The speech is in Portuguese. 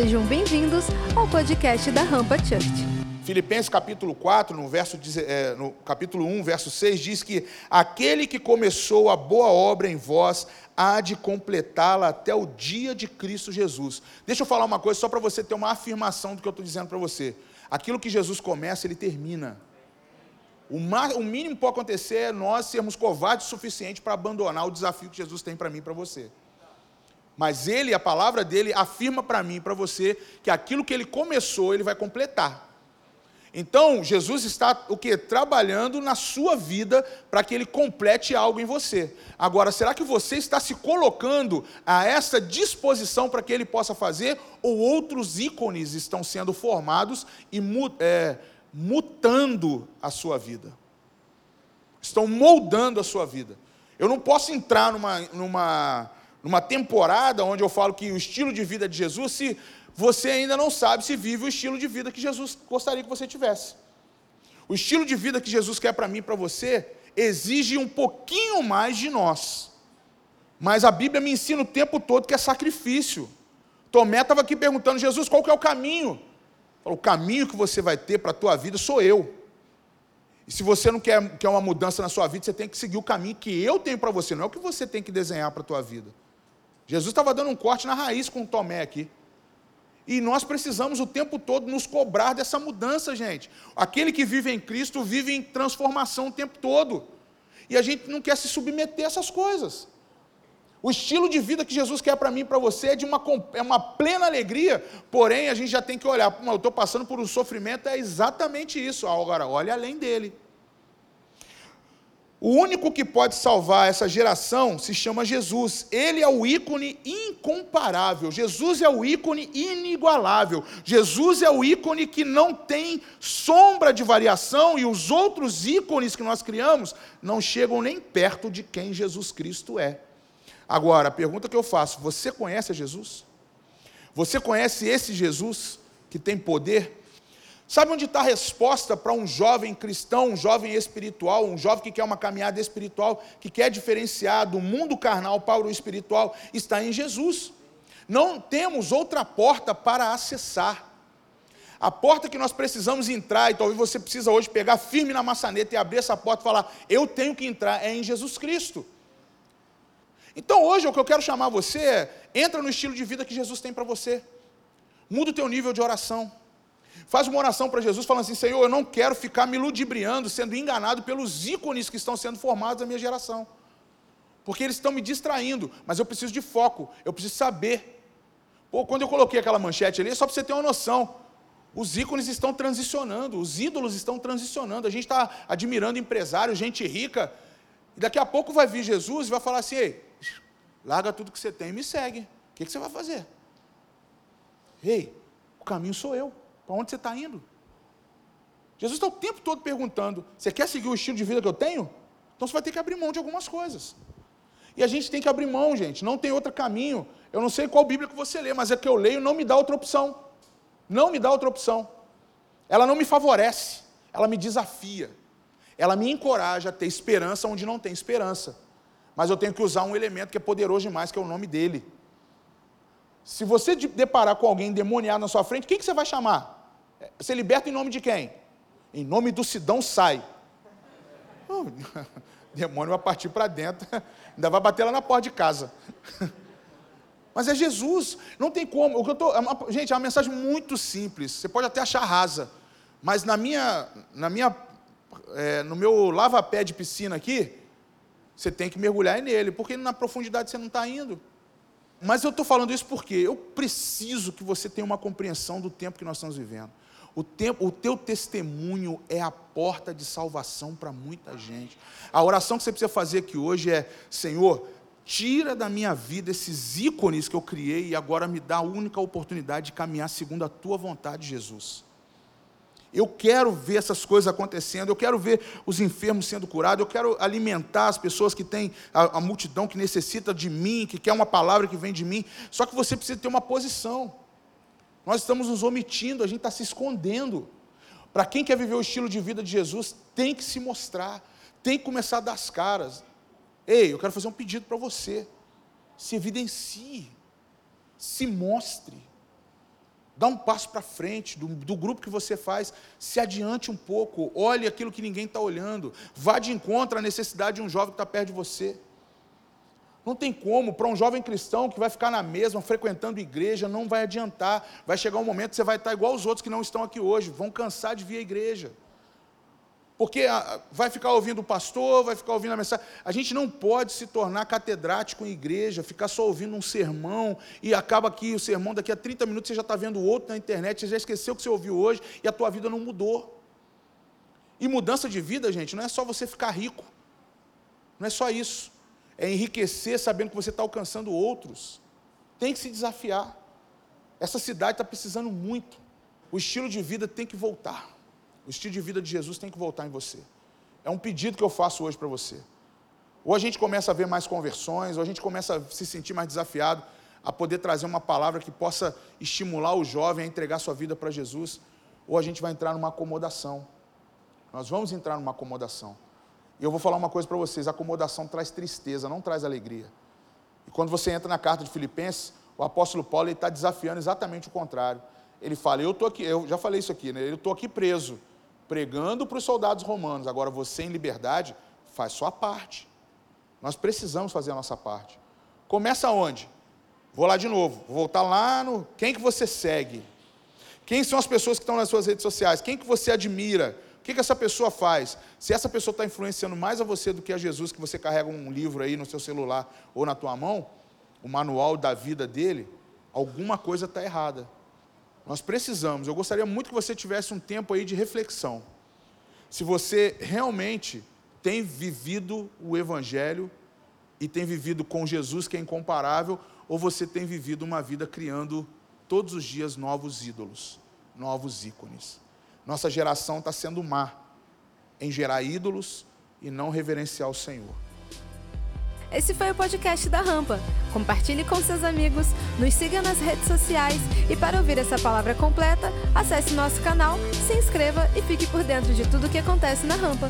Sejam bem-vindos ao podcast da Rampa Church. Filipenses capítulo 4, no, verso, é, no capítulo 1, verso 6, diz que aquele que começou a boa obra em vós há de completá-la até o dia de Cristo Jesus. Deixa eu falar uma coisa só para você ter uma afirmação do que eu estou dizendo para você. Aquilo que Jesus começa, ele termina. O, o mínimo que pode acontecer é nós sermos covardes o suficiente para abandonar o desafio que Jesus tem para mim e para você. Mas ele, a palavra dele, afirma para mim e para você que aquilo que ele começou, ele vai completar. Então, Jesus está o que? Trabalhando na sua vida para que ele complete algo em você. Agora, será que você está se colocando a essa disposição para que ele possa fazer? Ou outros ícones estão sendo formados e é, mutando a sua vida? Estão moldando a sua vida. Eu não posso entrar numa, numa, numa temporada onde eu falo que o estilo de vida de Jesus se você ainda não sabe se vive o estilo de vida que Jesus gostaria que você tivesse. O estilo de vida que Jesus quer para mim e para você exige um pouquinho mais de nós. Mas a Bíblia me ensina o tempo todo que é sacrifício. Tomé estava aqui perguntando, Jesus, qual que é o caminho? Falou, o caminho que você vai ter para a tua vida sou eu. E se você não quer, quer uma mudança na sua vida, você tem que seguir o caminho que eu tenho para você, não é o que você tem que desenhar para a tua vida. Jesus estava dando um corte na raiz com Tomé aqui. E nós precisamos o tempo todo nos cobrar dessa mudança, gente. Aquele que vive em Cristo vive em transformação o tempo todo. E a gente não quer se submeter a essas coisas. O estilo de vida que Jesus quer para mim e para você é de uma, é uma plena alegria, porém a gente já tem que olhar, eu estou passando por um sofrimento, é exatamente isso. Agora, olha além dele. O único que pode salvar essa geração se chama Jesus. Ele é o ícone incomparável. Jesus é o ícone inigualável. Jesus é o ícone que não tem sombra de variação e os outros ícones que nós criamos não chegam nem perto de quem Jesus Cristo é. Agora, a pergunta que eu faço: você conhece Jesus? Você conhece esse Jesus que tem poder? Sabe onde está a resposta para um jovem cristão, um jovem espiritual, um jovem que quer uma caminhada espiritual, que quer diferenciar do mundo carnal para o espiritual? Está em Jesus. Não temos outra porta para acessar. A porta que nós precisamos entrar, e talvez você precisa hoje pegar firme na maçaneta e abrir essa porta e falar: Eu tenho que entrar, é em Jesus Cristo. Então hoje o que eu quero chamar você é: entra no estilo de vida que Jesus tem para você. Muda o teu nível de oração. Faz uma oração para Jesus falando assim: Senhor, eu não quero ficar me ludibriando, sendo enganado pelos ícones que estão sendo formados na minha geração. Porque eles estão me distraindo, mas eu preciso de foco, eu preciso saber. Pô, quando eu coloquei aquela manchete ali, é só para você ter uma noção. Os ícones estão transicionando, os ídolos estão transicionando. A gente está admirando empresários, gente rica, e daqui a pouco vai vir Jesus e vai falar assim: Ei, larga tudo que você tem e me segue. O que, que você vai fazer? Ei, o caminho sou eu. Para onde você está indo? Jesus está o tempo todo perguntando: você quer seguir o estilo de vida que eu tenho? Então você vai ter que abrir mão de algumas coisas. E a gente tem que abrir mão, gente, não tem outro caminho. Eu não sei qual Bíblia que você lê, mas é que eu leio não me dá outra opção. Não me dá outra opção. Ela não me favorece, ela me desafia. Ela me encoraja a ter esperança onde não tem esperança. Mas eu tenho que usar um elemento que é poderoso demais, que é o nome dele. Se você deparar com alguém demoniado na sua frente, quem que você vai chamar? Você liberta em nome de quem? Em nome do Sidão sai. Oh, demônio vai partir para dentro, ainda vai bater lá na porta de casa. Mas é Jesus, não tem como. O que eu tô, é uma, gente, é uma mensagem muito simples. Você pode até achar rasa, mas na minha, na minha, é, no meu lava-pé de piscina aqui, você tem que mergulhar nele, porque na profundidade você não está indo. Mas eu estou falando isso porque eu preciso que você tenha uma compreensão do tempo que nós estamos vivendo. O, tempo, o teu testemunho é a porta de salvação para muita gente. A oração que você precisa fazer aqui hoje é: Senhor, tira da minha vida esses ícones que eu criei e agora me dá a única oportunidade de caminhar segundo a tua vontade, Jesus. Eu quero ver essas coisas acontecendo, eu quero ver os enfermos sendo curados, eu quero alimentar as pessoas que têm a, a, multidão que necessita de mim, que quer uma palavra que vem de mim. Só que você precisa ter uma posição. Nós estamos nos omitindo, a gente está se escondendo. Para quem quer viver o estilo de vida de Jesus, tem que se mostrar, tem que começar a dar as caras. Ei, eu quero fazer um pedido para você. Se evidencie, se mostre. Dá um passo para frente do, do, grupo que você faz, se adiante um pouco, olhe aquilo que ninguém está olhando, vá de encontro à necessidade de um jovem que está perto de você. Não tem como, para um jovem cristão que vai ficar na mesma, frequentando igreja, não vai adiantar. Vai chegar um momento que você vai estar igual os outros que não estão aqui hoje, vão cansar de vir à igreja. Porque ah, vai ficar ouvindo o pastor, vai ficar ouvindo a mensagem. A gente não pode se tornar catedrático em igreja, ficar só ouvindo um sermão e acaba que o sermão daqui a 30 minutos você já está vendo outro na internet, você já esqueceu o que você ouviu hoje e a tua vida não mudou. E mudança de vida, gente, não é só você ficar rico. Não é só isso é enriquecer sabendo que você está alcançando outros. Tem que se desafiar. Essa cidade está precisando muito. O estilo de vida tem que voltar. O estilo de vida de Jesus tem que voltar em você. É um pedido que eu faço hoje para você. Ou a gente começa a ver mais conversões, ou a gente começa a se sentir mais desafiado a poder trazer uma palavra que possa estimular o jovem a entregar sua vida para Jesus, ou a gente vai entrar numa acomodação. Nós vamos entrar numa acomodação. E eu vou falar uma coisa para vocês: acomodação traz tristeza, não traz alegria. E quando você entra na carta de Filipenses, o apóstolo Paulo está desafiando exatamente o contrário. Ele fala: Eu estou aqui, eu já falei isso aqui, né? Eu estou aqui preso, pregando para os soldados romanos. Agora você, em liberdade, faz sua parte. Nós precisamos fazer a nossa parte. Começa onde? Vou lá de novo, vou voltar lá no. Quem que você segue? Quem são as pessoas que estão nas suas redes sociais? Quem que você admira? Que, que essa pessoa faz? Se essa pessoa está influenciando mais a você do que a Jesus, que você carrega um livro aí no seu celular ou na tua mão, o manual da vida dele, alguma coisa está errada. Nós precisamos, eu gostaria muito que você tivesse um tempo aí de reflexão. Se você realmente tem vivido o Evangelho e tem vivido com Jesus, que é incomparável, ou você tem vivido uma vida criando todos os dias novos ídolos, novos ícones. Nossa geração está sendo má em gerar ídolos e não reverenciar o Senhor. Esse foi o podcast da Rampa. Compartilhe com seus amigos, nos siga nas redes sociais e para ouvir essa palavra completa, acesse nosso canal, se inscreva e fique por dentro de tudo o que acontece na Rampa.